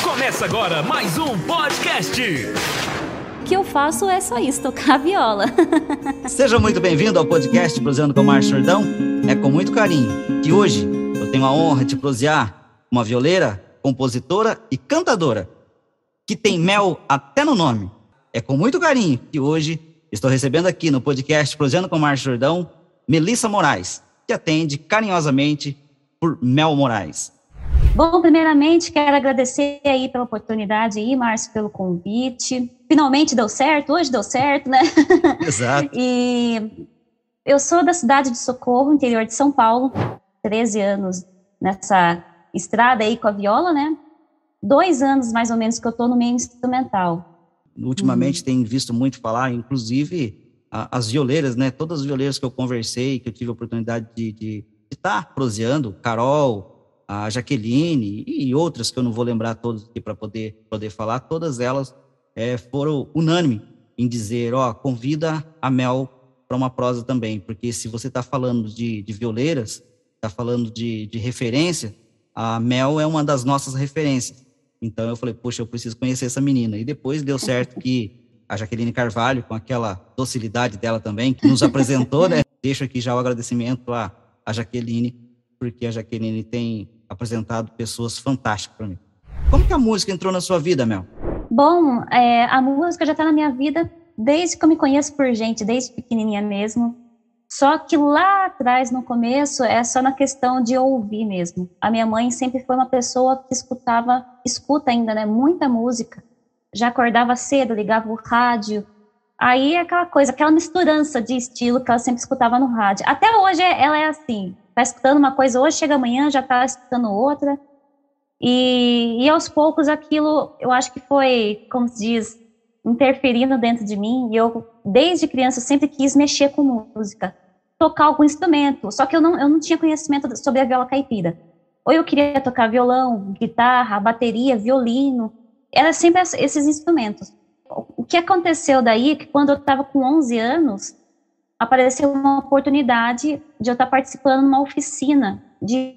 Começa agora mais um podcast. O que eu faço é só isso, tocar a viola. Seja muito bem-vindo ao podcast Proseando com Márcio Jordão. É com muito carinho que hoje eu tenho a honra de prosear uma violeira, compositora e cantadora, que tem mel até no nome. É com muito carinho que hoje estou recebendo aqui no podcast Proseando com Márcio Jordão, Melissa Moraes, que atende carinhosamente por Mel Moraes. Bom, primeiramente quero agradecer aí pela oportunidade aí, Márcio, pelo convite. Finalmente deu certo, hoje deu certo, né? Exato. e eu sou da cidade de Socorro, interior de São Paulo, 13 anos nessa estrada aí com a viola, né? Dois anos mais ou menos que eu estou no meio instrumental. Ultimamente uhum. tem visto muito falar, inclusive as violeiras, né? Todas as violeiras que eu conversei, que eu tive a oportunidade de estar tá proseando, Carol, a Jaqueline e outras que eu não vou lembrar todas aqui para poder, poder falar, todas elas é, foram unânime em dizer, ó, convida a Mel para uma prosa também, porque se você está falando de, de violeiras, está falando de, de referência, a Mel é uma das nossas referências. Então eu falei, poxa, eu preciso conhecer essa menina. E depois deu certo que a Jaqueline Carvalho, com aquela docilidade dela também, que nos apresentou, né? Deixo aqui já o agradecimento à, à Jaqueline, porque a Jaqueline tem apresentado pessoas fantásticas para mim. Como que a música entrou na sua vida, Mel? Bom, é, a música já está na minha vida desde que eu me conheço por gente, desde pequenininha mesmo. Só que lá atrás, no começo, é só na questão de ouvir mesmo. A minha mãe sempre foi uma pessoa que escutava, escuta ainda, né, muita música. Já acordava cedo, ligava o rádio. Aí é aquela coisa, aquela misturança de estilo que ela sempre escutava no rádio. Até hoje ela é assim está escutando uma coisa hoje, chega amanhã, já está escutando outra. E, e aos poucos aquilo, eu acho que foi, como se diz, interferindo dentro de mim. E eu, desde criança, sempre quis mexer com música, tocar algum instrumento. Só que eu não, eu não tinha conhecimento sobre a viola caipira. Ou eu queria tocar violão, guitarra, bateria, violino. Era sempre esses instrumentos. O que aconteceu daí é que quando eu estava com 11 anos, apareceu uma oportunidade de eu estar participando de uma oficina de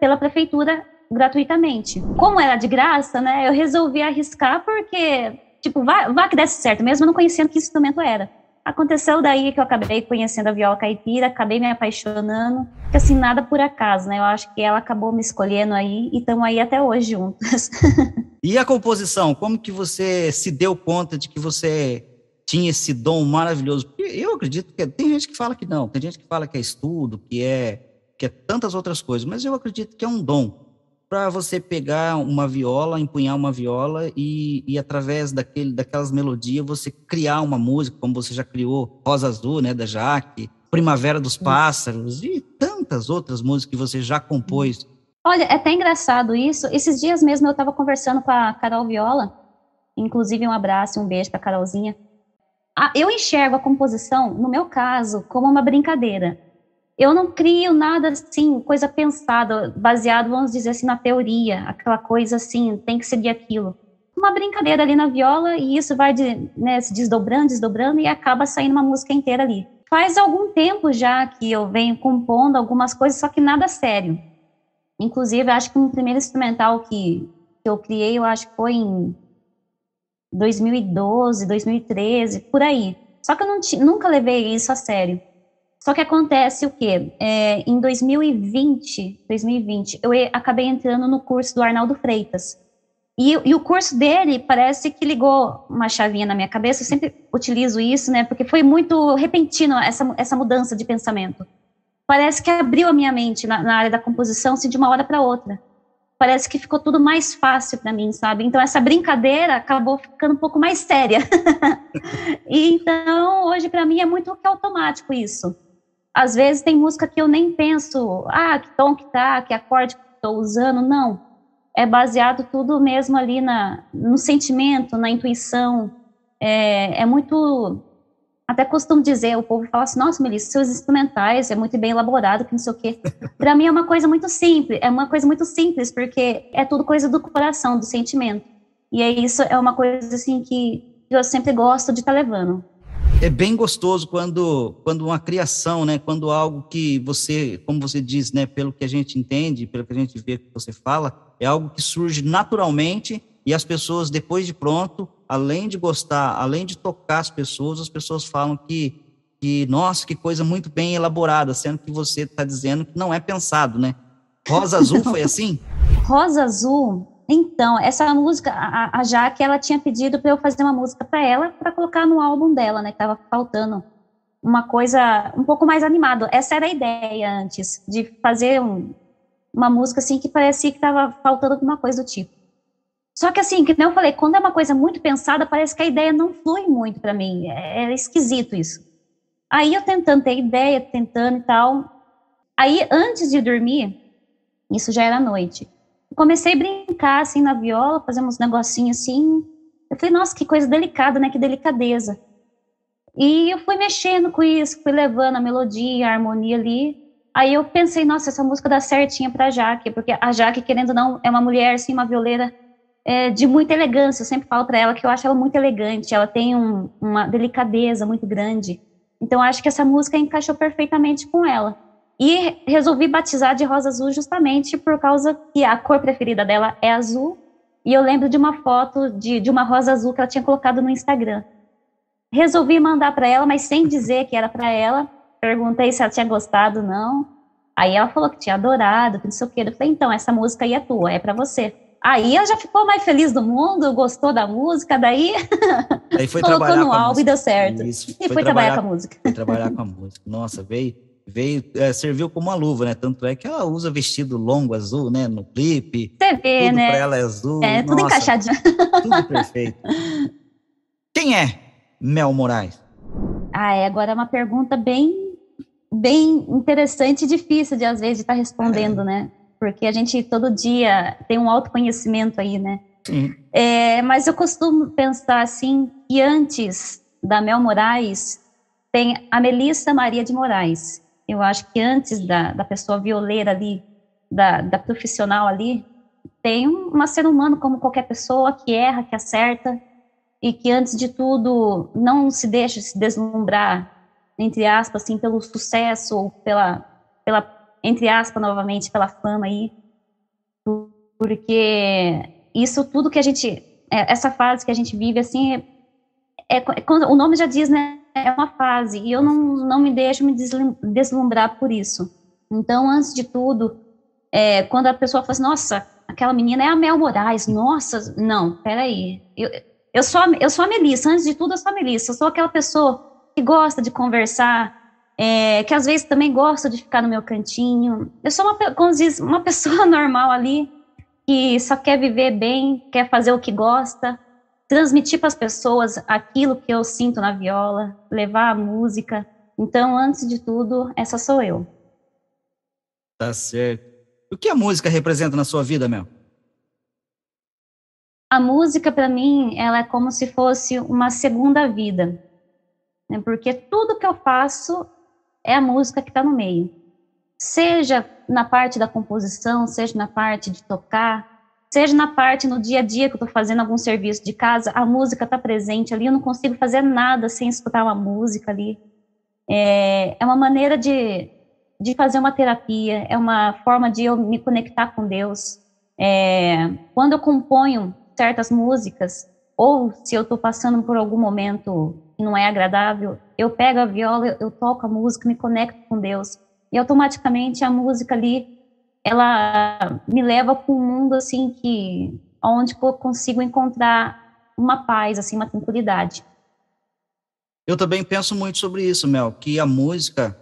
pela prefeitura gratuitamente. Como era de graça, né, eu resolvi arriscar porque, tipo, vá, vá que desse certo, mesmo não conhecendo que instrumento era. Aconteceu daí que eu acabei conhecendo a viola caipira, acabei me apaixonando, assim, nada por acaso, né? Eu acho que ela acabou me escolhendo aí e estamos aí até hoje juntas. e a composição, como que você se deu conta de que você tinha esse dom maravilhoso. Eu acredito que tem gente que fala que não, tem gente que fala que é estudo, que é que é tantas outras coisas, mas eu acredito que é um dom para você pegar uma viola, empunhar uma viola e, e através daquele, daquelas melodias você criar uma música, como você já criou Rosa Azul, né, da Jaque, Primavera dos Pássaros e tantas outras músicas que você já compôs. Olha, é até engraçado isso. Esses dias mesmo eu estava conversando com a Carol Viola, inclusive um abraço, um beijo para Carolzinha eu enxergo a composição, no meu caso, como uma brincadeira. Eu não crio nada assim, coisa pensada, baseado, vamos dizer assim, na teoria, aquela coisa assim, tem que seguir aquilo. Uma brincadeira ali na viola e isso vai de, né, se desdobrando, desdobrando e acaba saindo uma música inteira ali. Faz algum tempo já que eu venho compondo algumas coisas, só que nada sério. Inclusive, acho que um primeiro instrumental que, que eu criei, eu acho que foi em 2012, 2013, por aí. Só que eu não nunca levei isso a sério. Só que acontece o quê? É, em 2020, 2020, eu acabei entrando no curso do Arnaldo Freitas. E, e, o curso dele parece que ligou uma chavinha na minha cabeça. Eu sempre utilizo isso, né? Porque foi muito repentino essa, essa mudança de pensamento. Parece que abriu a minha mente na, na área da composição, assim, de uma hora para outra parece que ficou tudo mais fácil para mim, sabe? Então essa brincadeira acabou ficando um pouco mais séria. então hoje para mim é muito automático isso. Às vezes tem música que eu nem penso, ah, que tom que tá, que acorde que estou usando, não. É baseado tudo mesmo ali na, no sentimento, na intuição. É, é muito até costumo dizer, o povo fala assim, nossa, Melissa, seus instrumentais é muito bem elaborado, que não sei o quê. Para mim é uma coisa muito simples, é uma coisa muito simples, porque é tudo coisa do coração, do sentimento. E é isso, é uma coisa assim que eu sempre gosto de estar tá levando. É bem gostoso quando, quando uma criação, né, quando algo que você, como você diz, né, pelo que a gente entende, pelo que a gente vê que você fala, é algo que surge naturalmente e as pessoas depois de pronto, além de gostar, além de tocar as pessoas, as pessoas falam que que nossa, que coisa muito bem elaborada, sendo que você está dizendo que não é pensado, né? Rosa Azul foi assim? Rosa Azul então, essa música, a, a Jaque, ela tinha pedido para eu fazer uma música para ela, para colocar no álbum dela, né? Que tava faltando uma coisa um pouco mais animada. Essa era a ideia antes, de fazer um, uma música assim que parecia que tava faltando alguma coisa do tipo. Só que assim, que eu falei, quando é uma coisa muito pensada, parece que a ideia não flui muito para mim. É, é esquisito isso. Aí eu tentando ter ideia, tentando e tal. Aí antes de dormir, isso já era noite comecei a brincar assim na viola, fazer uns negocinhos assim. Eu falei, nossa, que coisa delicada, né? Que delicadeza. E eu fui mexendo com isso, fui levando a melodia, a harmonia ali. Aí eu pensei, nossa, essa música dá certinha pra Jaque, porque a Jaque, querendo ou não, é uma mulher, assim, uma violeira é, de muita elegância. Eu sempre falo para ela que eu acho ela muito elegante, ela tem um, uma delicadeza muito grande. Então, acho que essa música encaixou perfeitamente com ela. E resolvi batizar de rosa azul justamente por causa que a cor preferida dela é azul. E eu lembro de uma foto de, de uma rosa azul que ela tinha colocado no Instagram. Resolvi mandar para ela, mas sem dizer que era para ela. Perguntei se ela tinha gostado, não. Aí ela falou que tinha adorado, que não sei o quê. Eu falei, então, essa música aí é tua, é para você. Aí ela já ficou mais feliz do mundo, gostou da música, daí, Aí foi colocou no álbum e deu certo. Isso, e foi, foi trabalhar, trabalhar, com a música. Foi trabalhar com a música. Nossa, veio, veio é, serviu como uma luva, né? Tanto é que ela usa vestido longo azul, né? No clipe. Você vê, tudo né? Pra ela é azul. É, tudo Nossa, encaixadinho. Tudo perfeito. Quem é Mel Moraes? Ah, é, agora é uma pergunta bem, bem interessante e difícil de às vezes estar tá respondendo, é. né? Porque a gente todo dia tem um autoconhecimento aí, né? Sim. É, mas eu costumo pensar assim que antes da Mel Moraes tem a Melissa Maria de Moraes. Eu acho que antes da, da pessoa violeira ali, da, da profissional ali, tem um, ser humano como qualquer pessoa que erra, que acerta e que antes de tudo não se deixa se deslumbrar entre aspas assim pelo sucesso ou pela pela entre aspas novamente pela fama aí. Porque isso tudo que a gente é, essa fase que a gente vive assim é, é, é o nome já diz né é uma fase e eu não, não me deixo me deslumbrar por isso. Então, antes de tudo, é, quando a pessoa fala assim, nossa, aquela menina é a Mel Moraes, nossa, não, peraí, eu, eu, sou, a, eu sou a Melissa, antes de tudo eu sou a Melissa, eu sou aquela pessoa que gosta de conversar, é, que às vezes também gosta de ficar no meu cantinho, eu sou uma, como diz, uma pessoa normal ali, que só quer viver bem, quer fazer o que gosta, transmitir para as pessoas aquilo que eu sinto na viola, levar a música. Então, antes de tudo, essa sou eu. Tá certo. O que a música representa na sua vida, Mel? A música, para mim, ela é como se fosse uma segunda vida. Né? Porque tudo que eu faço é a música que está no meio. Seja na parte da composição, seja na parte de tocar, seja na parte no dia a dia que eu estou fazendo algum serviço de casa, a música está presente ali, eu não consigo fazer nada sem escutar uma música ali. É, é uma maneira de, de fazer uma terapia, é uma forma de eu me conectar com Deus. É, quando eu componho certas músicas, ou se eu estou passando por algum momento que não é agradável, eu pego a viola, eu toco a música, me conecto com Deus, e automaticamente a música ali ela me leva para um mundo assim que onde eu consigo encontrar uma paz, assim, uma tranquilidade. Eu também penso muito sobre isso, Mel, que a música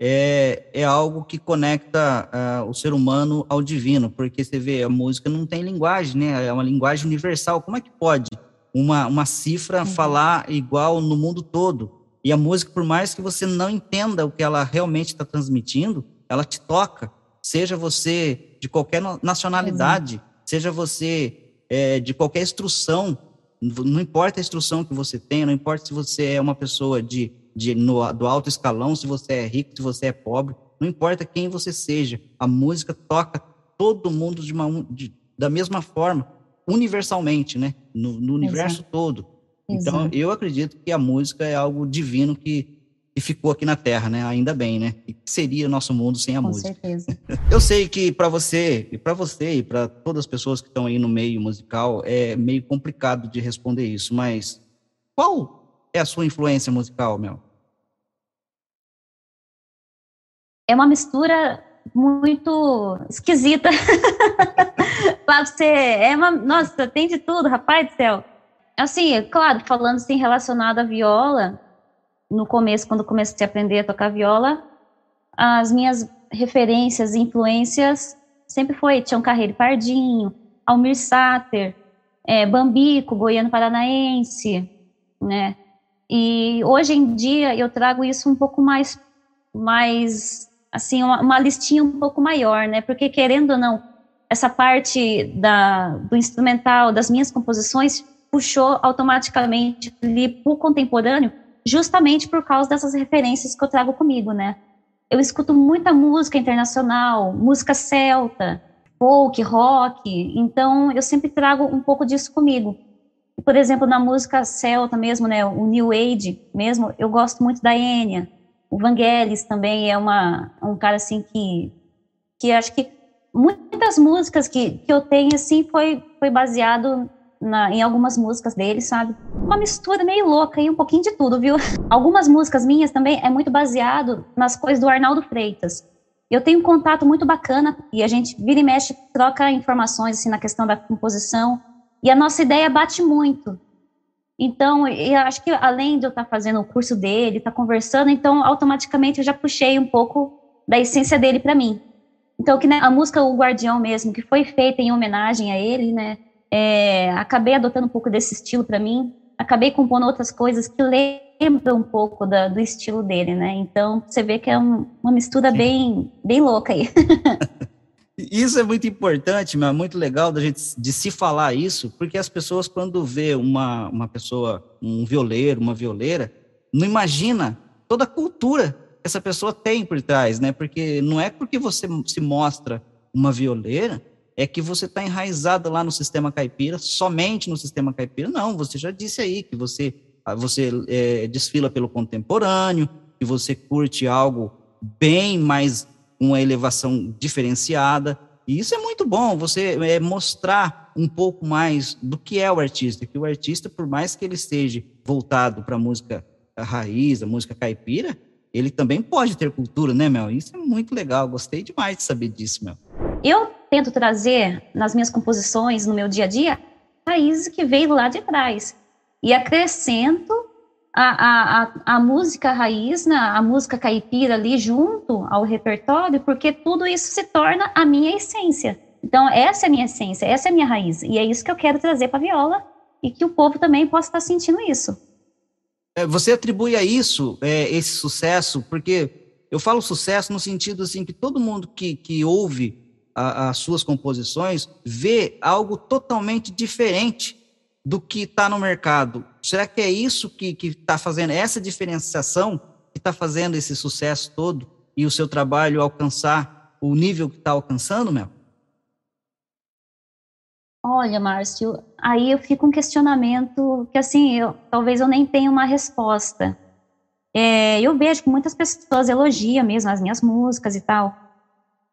é, é algo que conecta uh, o ser humano ao divino, porque você vê, a música não tem linguagem, né? É uma linguagem universal. Como é que pode uma, uma cifra uhum. falar igual no mundo todo? E a música, por mais que você não entenda o que ela realmente está transmitindo, ela te toca seja você de qualquer nacionalidade, uhum. seja você é, de qualquer instrução, não importa a instrução que você tem, não importa se você é uma pessoa de, de no, do alto escalão, se você é rico, se você é pobre, não importa quem você seja, a música toca todo mundo de uma, de, da mesma forma, universalmente, né? No, no universo Exato. todo. Então, Exato. eu acredito que a música é algo divino que, que ficou aqui na Terra, né? Ainda bem, né? E seria nosso mundo sem a Com música. certeza. Eu sei que para você, e para você e para todas as pessoas que estão aí no meio musical, é meio complicado de responder isso, mas qual é a sua influência musical, Mel? É uma mistura muito esquisita. Você, é uma, nossa, tem de tudo, rapaz do céu. Assim, é claro, falando assim relacionado à viola, no começo, quando comecei a aprender a tocar viola, as minhas referências e influências sempre foi Tião Carreiro Pardinho, Almir Sater, é, Bambico, Goiano Paranaense, né? E hoje em dia eu trago isso um pouco mais, mais assim, uma, uma listinha um pouco maior, né? Porque querendo ou não, essa parte da, do instrumental, das minhas composições, puxou automaticamente para o contemporâneo, justamente por causa dessas referências que eu trago comigo, né? Eu escuto muita música internacional, música celta, folk, rock, então eu sempre trago um pouco disso comigo. Por exemplo, na música celta mesmo, né, o New Age mesmo, eu gosto muito da Enya. O Vangelis também é uma, um cara assim que, que acho que muitas músicas que, que eu tenho assim foi, foi baseado na, em algumas músicas dele, sabe? Uma mistura meio louca e um pouquinho de tudo, viu? Algumas músicas minhas também é muito baseado nas coisas do Arnaldo Freitas. Eu tenho um contato muito bacana e a gente vira e mexe, troca informações assim na questão da composição e a nossa ideia bate muito. Então, eu acho que além de eu estar fazendo o curso dele, estar conversando, então automaticamente eu já puxei um pouco da essência dele para mim. Então, que né, a música O Guardião mesmo, que foi feita em homenagem a ele, né? É, acabei adotando um pouco desse estilo para mim. Acabei compondo outras coisas que lembram um pouco da, do estilo dele, né? Então, você vê que é um, uma mistura bem, bem louca aí. Isso é muito importante, mas é muito legal da gente de se falar isso, porque as pessoas quando vê uma, uma pessoa, um violeiro, uma violeira, não imagina toda a cultura que essa pessoa tem por trás, né? Porque não é porque você se mostra uma violeira é que você está enraizado lá no sistema caipira, somente no sistema caipira. Não, você já disse aí que você você é, desfila pelo contemporâneo, que você curte algo bem mais uma elevação diferenciada. E isso é muito bom, você é, mostrar um pouco mais do que é o artista, que o artista, por mais que ele esteja voltado para a música raiz, a música caipira, ele também pode ter cultura, né, Mel? Isso é muito legal, gostei demais de saber disso, Mel. Eu tento trazer nas minhas composições, no meu dia a dia, raízes que veio lá de trás. E acrescento a, a, a, a, música raiz, né, a música caipira ali junto ao repertório, porque tudo isso se torna a minha essência. Então, essa é a minha essência, essa é a minha raiz. E é isso que eu quero trazer para a viola e que o povo também possa estar sentindo isso. Você atribui a isso é, esse sucesso, porque eu falo sucesso no sentido assim que todo mundo que, que ouve as suas composições vê algo totalmente diferente do que está no mercado. Será que é isso que está fazendo, essa diferenciação que está fazendo esse sucesso todo e o seu trabalho alcançar o nível que está alcançando, Mel? Olha, Márcio, aí eu fico um questionamento que, assim, eu, talvez eu nem tenha uma resposta. É, eu vejo que muitas pessoas elogiam mesmo as minhas músicas e tal.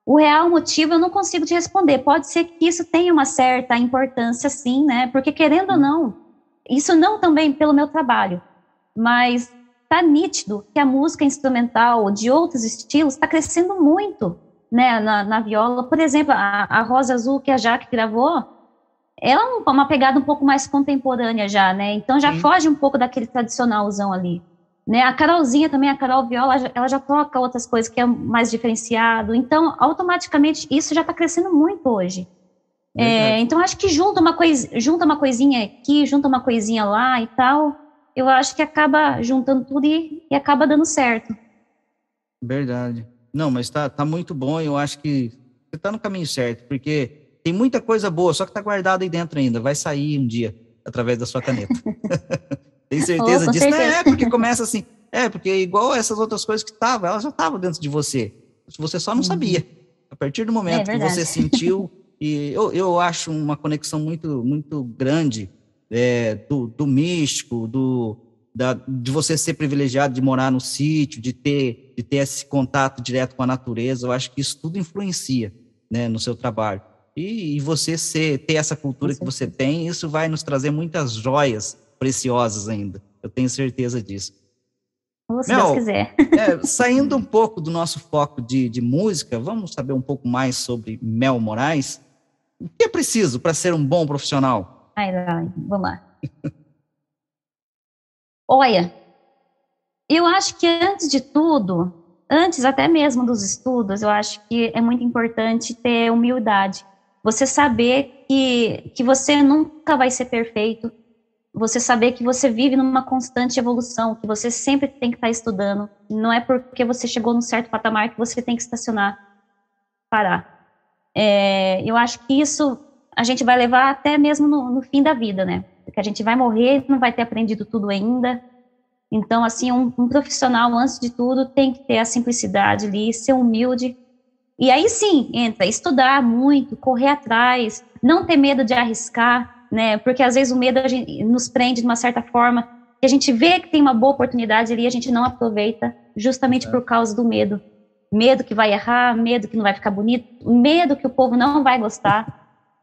O real motivo eu não consigo te responder. Pode ser que isso tenha uma certa importância, sim, né? Porque querendo ou não, isso não também pelo meu trabalho, mas tá nítido que a música instrumental de outros estilos está crescendo muito, né? Na, na, viola, por exemplo, a, a Rosa Azul que a Jaque gravou, ela é uma pegada um pouco mais contemporânea já, né? Então já sim. foge um pouco daquele tradicionalzão ali. Né? A Carolzinha também, a Carol Viola, ela já toca outras coisas que é mais diferenciado. Então, automaticamente, isso já está crescendo muito hoje. É, então, acho que junta uma, coisa, junta uma coisinha aqui, junta uma coisinha lá e tal. Eu acho que acaba juntando tudo e, e acaba dando certo. Verdade. Não, mas tá, tá muito bom. Eu acho que você tá no caminho certo, porque tem muita coisa boa, só que tá guardado aí dentro ainda. Vai sair um dia através da sua caneta. Tem certeza oh, disso? Certeza. Não, é, porque começa assim. É, porque igual essas outras coisas que estavam, elas já estavam dentro de você. Você só não uhum. sabia. A partir do momento é que você sentiu, e eu, eu acho uma conexão muito, muito grande é, do, do místico, do, da, de você ser privilegiado de morar no sítio, de ter, de ter esse contato direto com a natureza, eu acho que isso tudo influencia né, no seu trabalho. E, e você ser, ter essa cultura que você tem, isso vai nos trazer muitas joias preciosas ainda. Eu tenho certeza disso. Se Mel, Deus quiser. É, saindo um pouco do nosso foco de, de música, vamos saber um pouco mais sobre Mel Moraes. O que é preciso para ser um bom profissional? Ai, ai, vamos lá. Olha, eu acho que antes de tudo, antes até mesmo dos estudos, eu acho que é muito importante ter humildade. Você saber que, que você nunca vai ser perfeito, você saber que você vive numa constante evolução, que você sempre tem que estar estudando. Não é porque você chegou num certo patamar que você tem que estacionar, parar. É, eu acho que isso a gente vai levar até mesmo no, no fim da vida, né? porque a gente vai morrer, não vai ter aprendido tudo ainda. Então, assim, um, um, profissional, antes de tudo, tem que ter a simplicidade ali, ser humilde. E aí sim, entra estudar muito, correr atrás, não ter medo de arriscar, né? Porque às vezes o medo nos prende de uma certa forma, que a gente vê que tem uma boa oportunidade ali, a gente não aproveita, justamente é. por causa do medo. Medo que vai errar, medo que não vai ficar bonito, medo que o povo não vai gostar.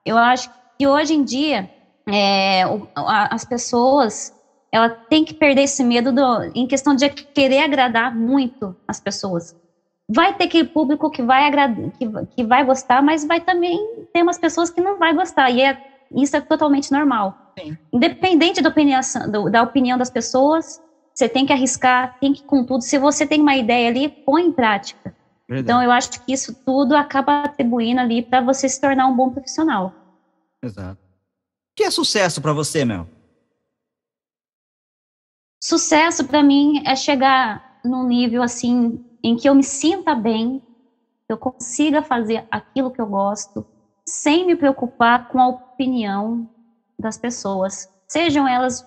Eu acho que hoje em dia é, as pessoas ela tem que perder esse medo do, em questão de querer agradar muito as pessoas. Vai ter aquele público que vai agradar, que, que vai gostar, mas vai também ter umas pessoas que não vai gostar e é, isso é totalmente normal. Sim. Independente da opinião, da opinião das pessoas, você tem que arriscar, tem que com tudo. Se você tem uma ideia ali, põe em prática. Verdade. Então eu acho que isso tudo acaba atribuindo ali para você se tornar um bom profissional. Exato que é sucesso para você, Mel? Sucesso para mim é chegar num nível assim em que eu me sinta bem, eu consiga fazer aquilo que eu gosto, sem me preocupar com a opinião das pessoas, sejam elas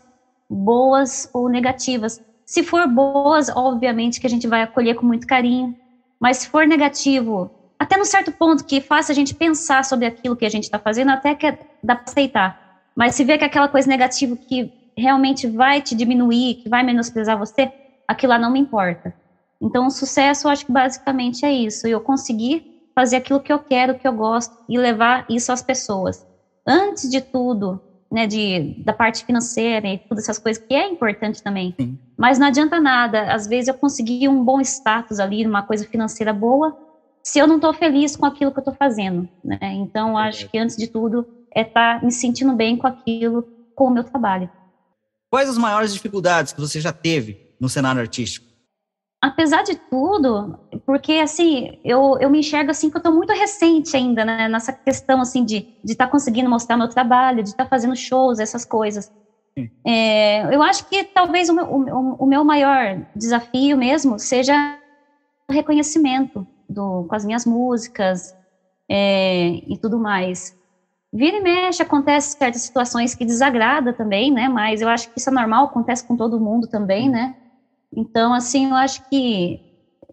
boas ou negativas. Se for boas, obviamente que a gente vai acolher com muito carinho, mas se for negativo, até no certo ponto que faça a gente pensar sobre aquilo que a gente está fazendo, até que dá para aceitar. Mas se vê que aquela coisa negativa que realmente vai te diminuir, que vai menosprezar você, aquilo lá não me importa. Então, o sucesso, eu acho que basicamente é isso. Eu conseguir fazer aquilo que eu quero, que eu gosto e levar isso às pessoas. Antes de tudo, né, de, da parte financeira e todas essas coisas, que é importante também. Sim. Mas não adianta nada. Às vezes eu consegui um bom status ali, uma coisa financeira boa, se eu não estou feliz com aquilo que eu estou fazendo. Né? Então, acho que antes de tudo, é estar tá me sentindo bem com aquilo, com o meu trabalho. Quais as maiores dificuldades que você já teve no cenário artístico? Apesar de tudo, porque assim, eu, eu me enxergo assim que eu estou muito recente ainda, né, nessa questão assim de estar tá conseguindo mostrar meu trabalho, de estar tá fazendo shows, essas coisas. É, eu acho que talvez o meu, o, o meu maior desafio mesmo seja o reconhecimento do, com as minhas músicas é, e tudo mais. Vira e mexe, acontece certas situações que desagrada também, né? Mas eu acho que isso é normal, acontece com todo mundo também, né? Então, assim, eu acho que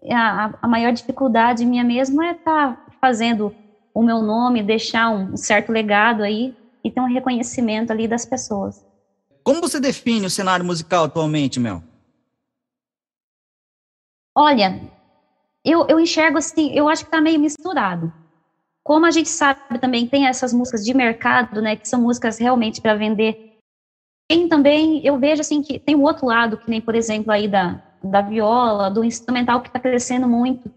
a, a maior dificuldade minha mesmo é estar tá fazendo o meu nome, deixar um certo legado aí e ter um reconhecimento ali das pessoas. Como você define o cenário musical atualmente, Mel? Olha, eu, eu enxergo assim, eu acho que está meio misturado. Como a gente sabe também, tem essas músicas de mercado, né, que são músicas realmente para vender. Tem também, eu vejo assim que tem o outro lado, que nem, por exemplo, aí da, da viola, do instrumental que está crescendo muito.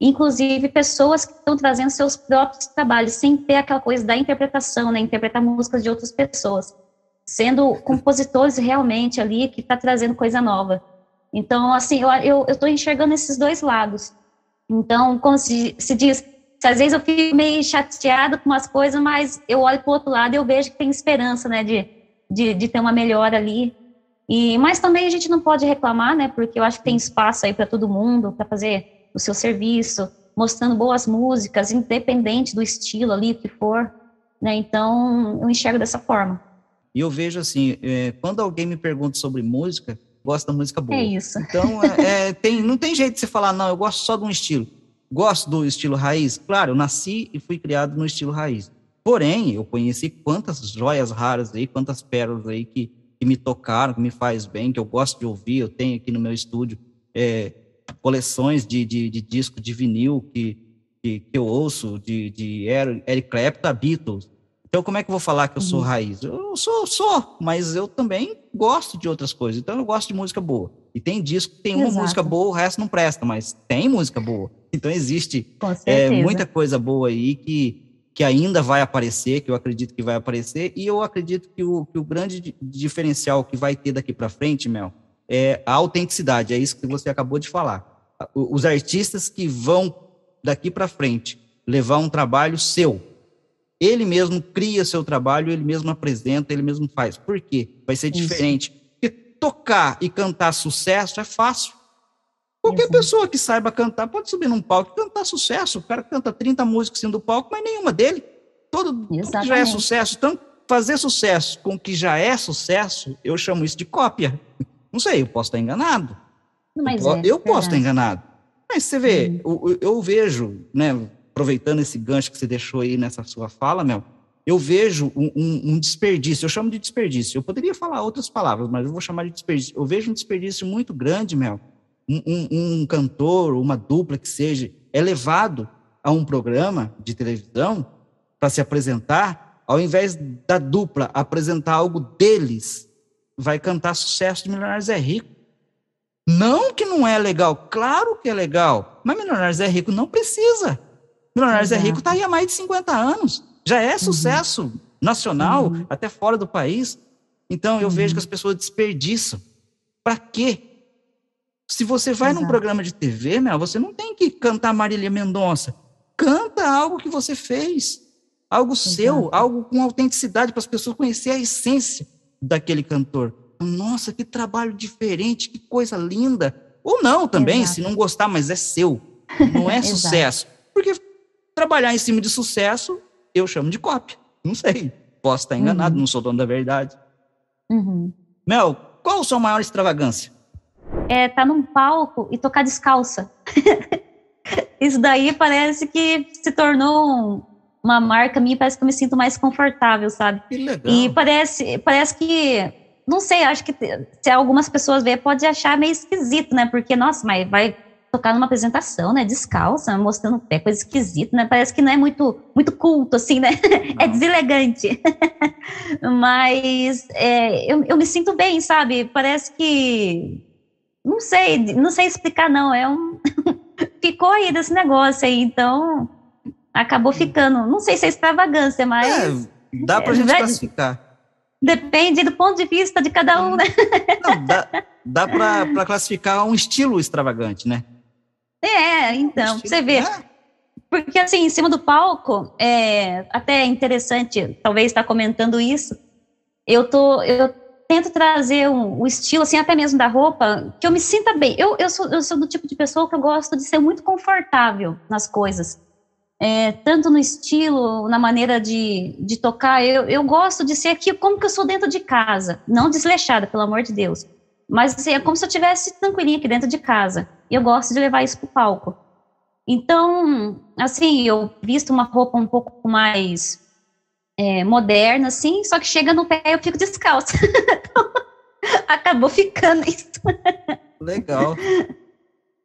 Inclusive, pessoas que estão trazendo seus próprios trabalhos, sem ter aquela coisa da interpretação, né, interpretar músicas de outras pessoas. Sendo compositores realmente ali que está trazendo coisa nova. Então, assim, eu estou enxergando esses dois lados. Então, como se, se diz, às vezes eu fico meio chateada com umas coisas, mas eu olho para o outro lado e eu vejo que tem esperança, né, de, de, de ter uma melhora ali. E, mas também a gente não pode reclamar, né, porque eu acho que tem espaço aí para todo mundo, para fazer o seu serviço, mostrando boas músicas, independente do estilo ali que for, né, então eu enxergo dessa forma. E eu vejo assim, é, quando alguém me pergunta sobre música, gosta da música boa. É isso. Então, é, é, tem, não tem jeito de você falar, não, eu gosto só de um estilo. Gosto do estilo raiz? Claro, eu nasci e fui criado no estilo raiz. Porém, eu conheci quantas joias raras aí, quantas pérolas aí que, que me tocaram, que me faz bem, que eu gosto de ouvir. Eu tenho aqui no meu estúdio é, coleções de, de, de disco de vinil que, que, que, eu ouço, de, de Eric Clapton, Beatles. Então, como é que eu vou falar que eu sou uhum. raiz? Eu sou, sou, mas eu também gosto de outras coisas. Então, eu gosto de música boa. E tem disco tem uma Exato. música boa, o resto não presta, mas tem música boa. Então, existe é, muita coisa boa aí que, que ainda vai aparecer, que eu acredito que vai aparecer. E eu acredito que o, que o grande diferencial que vai ter daqui para frente, Mel, é a autenticidade. É isso que você acabou de falar. Os artistas que vão daqui para frente levar um trabalho seu, ele mesmo cria seu trabalho, ele mesmo apresenta, ele mesmo faz. Por quê? Vai ser Isso. diferente. Porque tocar e cantar sucesso é fácil. Qualquer Exato. pessoa que saiba cantar pode subir num palco e cantar sucesso. O cara canta 30 músicas assim do palco, mas nenhuma dele. Todo, tudo já é sucesso. Então, fazer sucesso com o que já é sucesso, eu chamo isso de cópia. Não sei, eu posso estar enganado. Mas eu, é, eu posso estar enganado. Mas você vê, hum. eu, eu, vejo, né, aproveitando esse gancho que você deixou aí nessa sua fala, Mel, eu vejo um, um, um, desperdício, eu chamo de desperdício. Eu poderia falar outras palavras, mas eu vou chamar de desperdício. Eu vejo um desperdício muito grande, Mel. Um, um cantor, uma dupla que seja, é levado a um programa de televisão para se apresentar, ao invés da dupla apresentar algo deles, vai cantar sucesso de Milionários é Rico. Não que não é legal, claro que é legal, mas Milionários é Rico não precisa. Milionários Exato. é Rico está aí há mais de 50 anos. Já é uhum. sucesso uhum. nacional, uhum. até fora do país. Então, eu uhum. vejo que as pessoas desperdiçam. Para quê? Se você vai Exato. num programa de TV, Mel, você não tem que cantar Marília Mendonça. Canta algo que você fez. Algo Exato. seu, algo com autenticidade, para as pessoas conhecerem a essência daquele cantor. Nossa, que trabalho diferente, que coisa linda. Ou não também, se não gostar, mas é seu. Não é sucesso. Porque Trabalhar em cima de sucesso, eu chamo de cópia. Não sei. Posso estar enganado, uhum. não sou dono da verdade. Uhum. Mel, qual a sua maior extravagância? É estar tá num palco e tocar descalça. Isso daí parece que se tornou um, uma marca minha, parece que eu me sinto mais confortável, sabe? Que legal. E parece, parece que, não sei, acho que se algumas pessoas verem, pode achar meio esquisito, né? Porque, nossa, mas vai tocar numa apresentação, né, descalça, mostrando o pé, coisa esquisita, né, parece que não é muito, muito culto, assim, né, é não. é deselegante, mas é, eu, eu me sinto bem, sabe, parece que, não sei, não sei explicar não, é um, ficou aí desse negócio aí, então, acabou ficando, não sei se é extravagância, mas... É, dá pra gente é, classificar. Depende do ponto de vista de cada um, né? Não, dá, dá para classificar um estilo extravagante, né? É, então, você vê. Porque, assim, em cima do palco, é até interessante, talvez, estar comentando isso. Eu tô, eu tento trazer um, um, estilo, assim, até mesmo da roupa, que eu me sinta bem. Eu, eu, sou, eu sou do tipo de pessoa que eu gosto de ser muito confortável nas coisas. É, tanto no estilo, na maneira de, de tocar, eu, eu gosto de ser aqui como que eu sou dentro de casa, não desleixada, pelo amor de Deus. Mas assim, é como se eu estivesse tranquilinha aqui dentro de casa. E eu gosto de levar isso para o palco. Então, assim, eu visto uma roupa um pouco mais é, moderna, assim, só que chega no pé eu fico descalça. então, acabou ficando isso. Legal.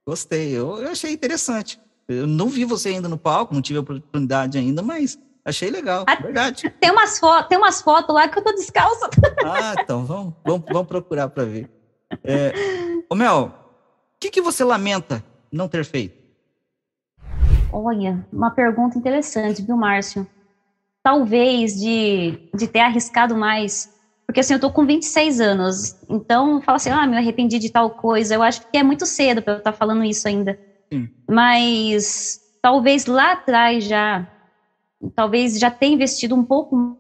Gostei. Eu, eu achei interessante. Eu não vi você ainda no palco, não tive a oportunidade ainda, mas Achei legal, a, verdade. Tem umas, tem umas fotos lá que eu tô descalça. Ah, então vamos, vamos, vamos procurar para ver. É, ô Mel, o que, que você lamenta não ter feito? Olha, uma pergunta interessante, viu, Márcio? Talvez de, de ter arriscado mais. Porque assim, eu tô com 26 anos. Então, fala assim, ah, me arrependi de tal coisa. Eu acho que é muito cedo para eu estar tá falando isso ainda. Sim. Mas talvez lá atrás já, talvez já tenha investido um pouco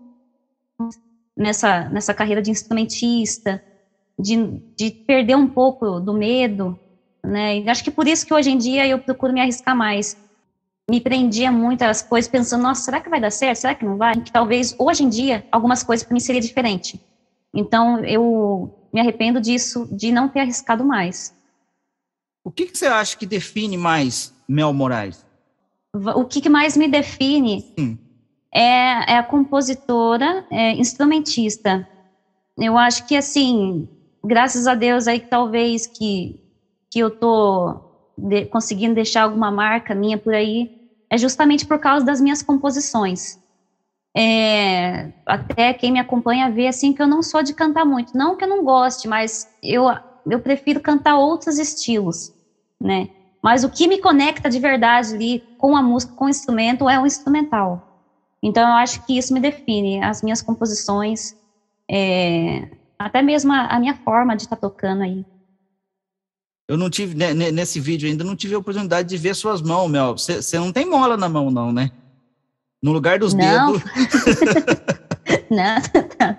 nessa, nessa carreira de instrumentista, de, de perder um pouco do medo, né? E acho que por isso que hoje em dia eu procuro me arriscar mais. Me prendia muito às coisas pensando, nossa, será que vai dar certo? Será que não vai? Que talvez hoje em dia algumas coisas para mim seria diferente. Então eu me arrependo disso, de não ter arriscado mais. O que, que você acha que define mais Mel Moraes? O que, que mais me define? Sim. é, é a compositora, é, instrumentista. Eu acho que, assim, graças a Deus aí, talvez que, que eu tô de, conseguindo deixar alguma marca minha por aí, é justamente por causa das minhas composições. É, até quem me acompanha vê assim que eu não sou de cantar muito, não que eu não goste, mas eu eu prefiro cantar outros estilos, né? Mas o que me conecta de verdade ali com a música, com o instrumento, é o instrumental. Então eu acho que isso me define, as minhas composições, é, até mesmo a, a, minha forma de estar tá tocando aí. Eu não tive, né, nesse vídeo ainda, não tive a oportunidade de ver suas mãos, Mel. Você não tem mola na mão, não, né? No lugar dos não. dedos. não,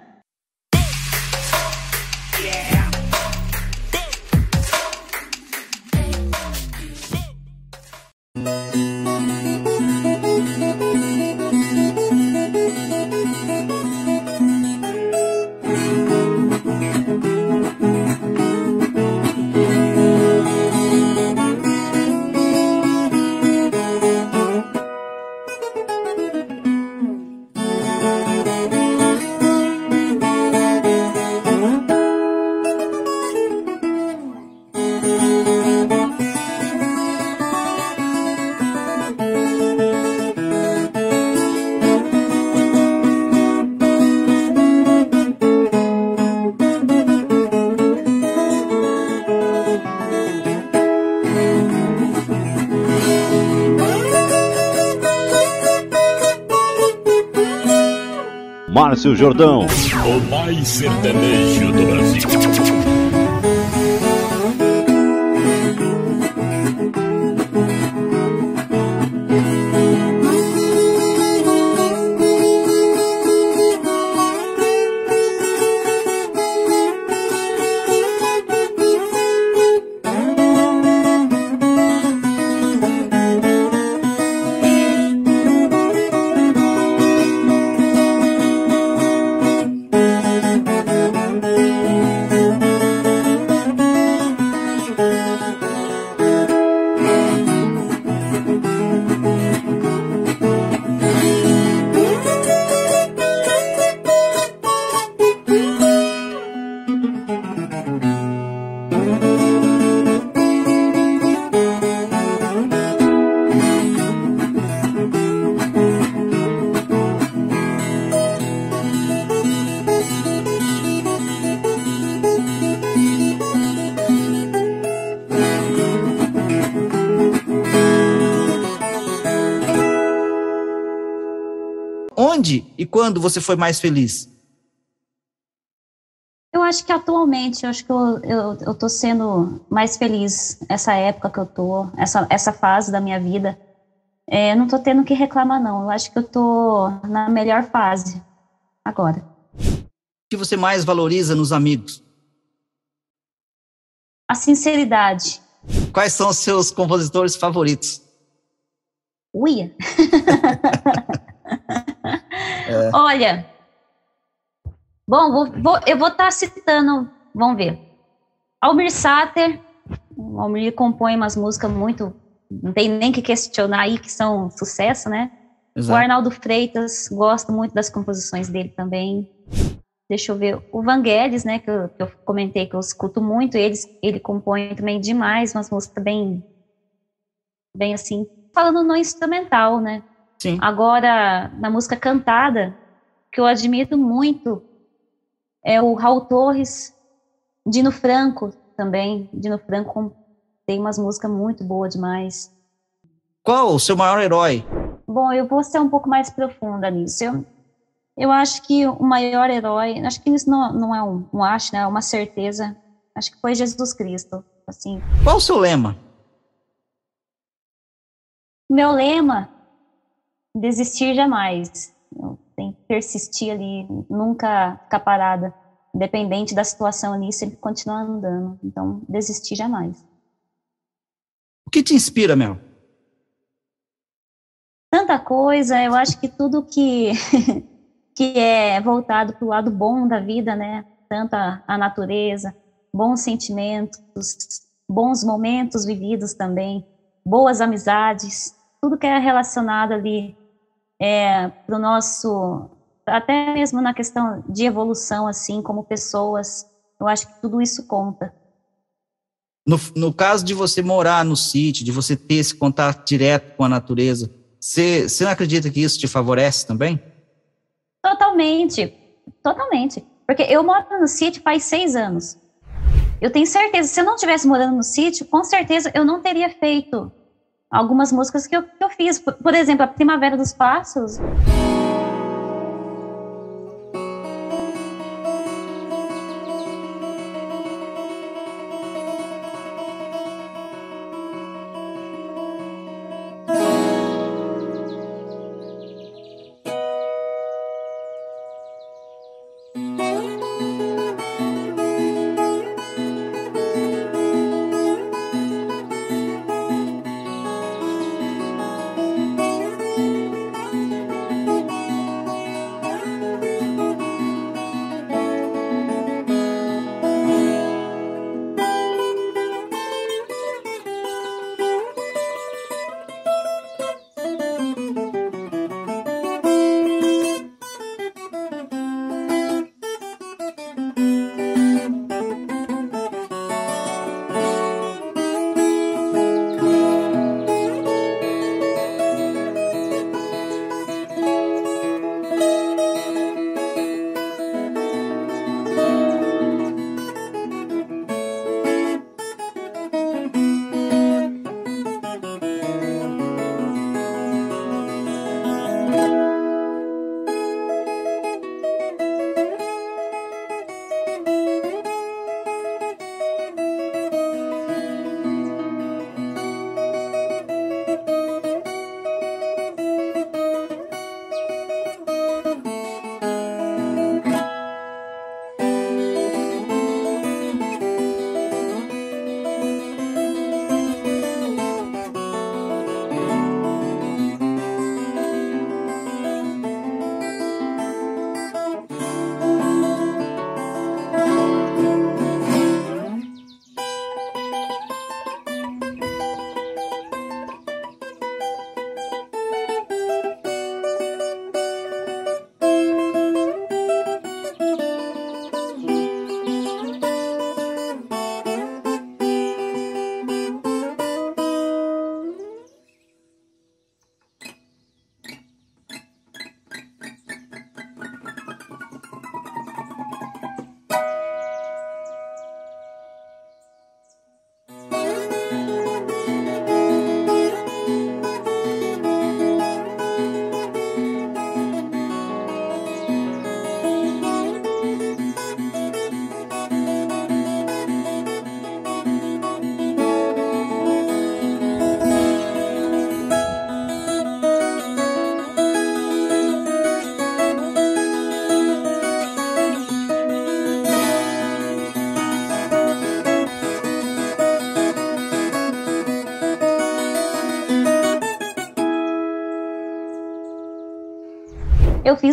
Márcio Jordão. O mais sertanejo do quando você foi mais feliz? Eu acho que atualmente, eu acho que eu, eu, eu tô sendo mais feliz essa época que eu tô, essa, essa fase da minha vida. É, não tô tendo que reclamar, não. Eu acho que eu tô na melhor fase agora. O que você mais valoriza nos amigos? A sinceridade. Quais são os seus compositores favoritos? Uia! Olha, bom, vou, vou, eu vou estar tá citando, vamos ver. Almir Sater, o Almir compõe umas músicas muito, não tem nem que questionar aí, que são sucesso, né? Exato. O Arnaldo Freitas, gosto muito das composições dele também. Deixa eu ver, o Vangelis, né, que eu, que eu comentei que eu escuto muito, ele, ele compõe também demais, umas músicas bem, bem assim, falando no instrumental, né? Sim. Agora, na música cantada, que eu admiro muito, é o Raul Torres, Dino Franco também. Dino Franco tem umas músicas muito boas demais. Qual o seu maior herói? Bom, eu vou ser um pouco mais profunda nisso. Eu, eu acho que o maior herói, acho que isso não, não é um, um acho, né? É uma certeza. Acho que foi Jesus Cristo. Assim. Qual o seu lema? Meu lema desistir jamais. Tem que persistir ali, nunca ficar parada. Independente da situação ali, sempre continuar andando. Então, desistir jamais. O que te inspira, Mel? Tanta coisa, eu acho que tudo que, que é voltado para o lado bom da vida, né? Tanto a, a natureza, bons sentimentos, bons momentos vividos também, boas amizades, tudo que é relacionado ali é, para o nosso, até mesmo na questão de evolução, assim, como pessoas, eu acho que tudo isso conta. No, no caso de você morar no sítio, de você ter esse contato direto com a natureza, você, não acredita que isso te favorece também? Totalmente, totalmente. Porque eu moro no sítio faz seis anos. Eu tenho certeza, se eu não estivesse morando no sítio, com certeza eu não teria feito algumas músicas que eu, que eu fiz. Por, por exemplo, a Primavera dos Passos.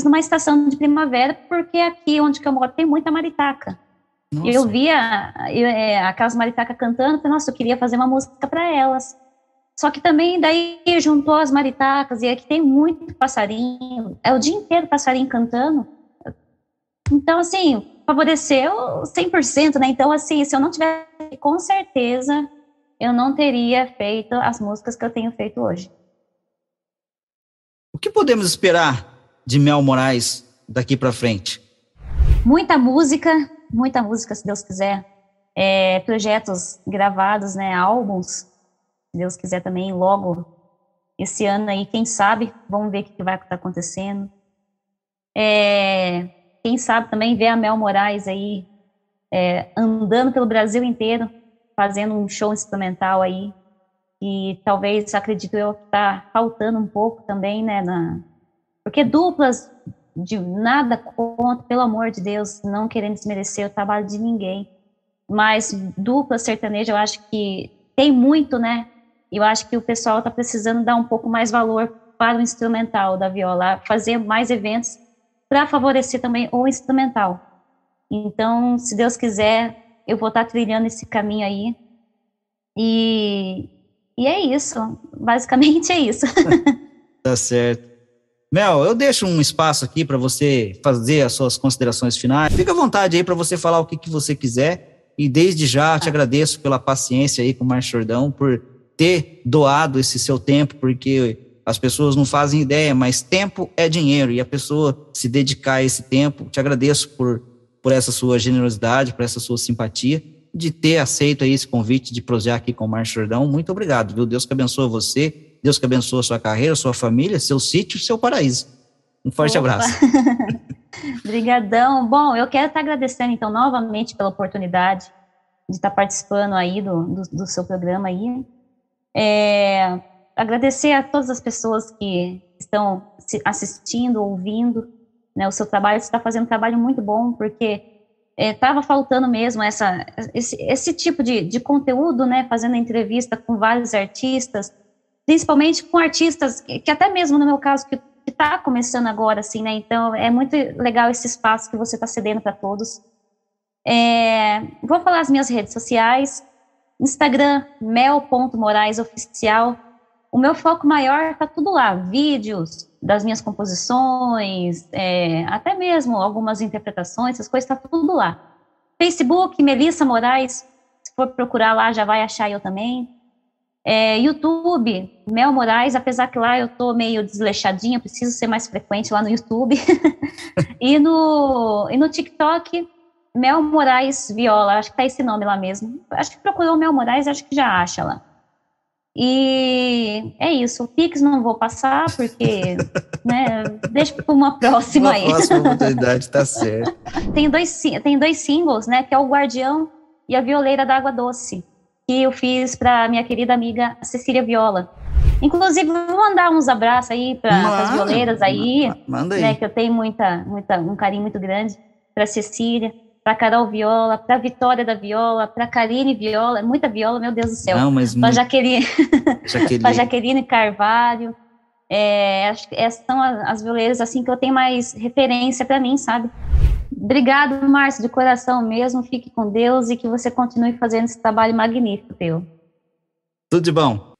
Fiz numa estação de primavera, porque aqui onde eu moro tem muita maritaca. Nossa. Eu via eu, é, aquelas maritacas cantando, falei, nossa, eu queria fazer uma música para elas. Só que também daí juntou as maritacas, e aqui tem muito passarinho, é o dia inteiro passarinho cantando. Então, assim, favoreceu 100%, né? Então, assim, se eu não tivesse, com certeza, eu não teria feito as músicas que eu tenho feito hoje. O que podemos esperar de Mel Moraes daqui para frente? Muita música, muita música, se Deus quiser. É, projetos gravados, né, álbuns, se Deus quiser também, logo esse ano aí, quem sabe, vamos ver o que vai estar acontecendo. É, quem sabe também ver a Mel Moraes aí é, andando pelo Brasil inteiro, fazendo um show instrumental aí, e talvez, acredito eu, está faltando um pouco também, né, na, porque duplas de nada contra, pelo amor de Deus, não querendo desmerecer o trabalho de ninguém. Mas dupla sertaneja, eu acho que tem muito, né? Eu acho que o pessoal está precisando dar um pouco mais valor para o instrumental da viola, fazer mais eventos para favorecer também o instrumental. Então, se Deus quiser, eu vou estar tá trilhando esse caminho aí. E, e é isso. Basicamente é isso. tá certo. Mel, eu deixo um espaço aqui para você fazer as suas considerações finais. Fica à vontade aí para você falar o que, que você quiser. E desde já te agradeço pela paciência aí com o Márcio Jordão, por ter doado esse seu tempo, porque as pessoas não fazem ideia, mas tempo é dinheiro e a pessoa se dedicar a esse tempo. Te agradeço por, por essa sua generosidade, por essa sua simpatia, de ter aceito aí esse convite de prosear aqui com o Márcio Jordão. Muito obrigado, viu? Deus que abençoe você Deus que abençoe a sua carreira, sua família, seu sítio, seu paraíso. Um forte Opa. abraço. Obrigadão. Bom, eu quero estar agradecendo, então, novamente pela oportunidade de estar participando aí do, do, do seu programa aí. É, agradecer a todas as pessoas que estão assistindo, ouvindo, né, o seu trabalho, você está fazendo um trabalho muito bom, porque estava é, faltando mesmo essa, esse, esse tipo de, de conteúdo, né, fazendo entrevista com vários artistas, principalmente com artistas que, que até mesmo no meu caso que está começando agora, assim, né? Então é muito legal esse espaço que você está cedendo para todos. É, vou falar as minhas redes sociais, Instagram mel.moraisoficial. O meu foco maior está tudo lá, vídeos das minhas composições, é, até mesmo algumas interpretações, essas coisas está tudo lá. Facebook Melissa Moraes, se for procurar lá já vai achar eu também. É, YouTube, Mel Moraes, apesar que lá eu tô meio desleixadinha, preciso ser mais frequente lá no YouTube. e, no, e no TikTok, Mel Moraes Viola, acho que tá esse nome lá mesmo. Acho que procurou Mel Moraes, acho que já acha lá. E é isso, o Pix não vou passar, porque, né, deixa para uma próxima uma aí. próxima oportunidade, tá certo. tem, dois, tem dois singles, né, que é o Guardião e a Violeira da Água Doce que eu fiz para minha querida amiga Cecília Viola. Inclusive, vou mandar uns abraços aí para as violeiras aí, manda aí. Né, que eu tenho muita, muita, um carinho muito grande para Cecília, para Carol Viola, para Vitória da Viola, para Karine Viola, muita viola, meu Deus do céu. Não, mas para Jaqueline, Jaqueline. Jaqueline Carvalho. É, acho que essas são as, as violeiras assim que eu tenho mais referência para mim, sabe? Obrigado, Márcio, de coração mesmo. Fique com Deus e que você continue fazendo esse trabalho magnífico teu. Tudo de bom.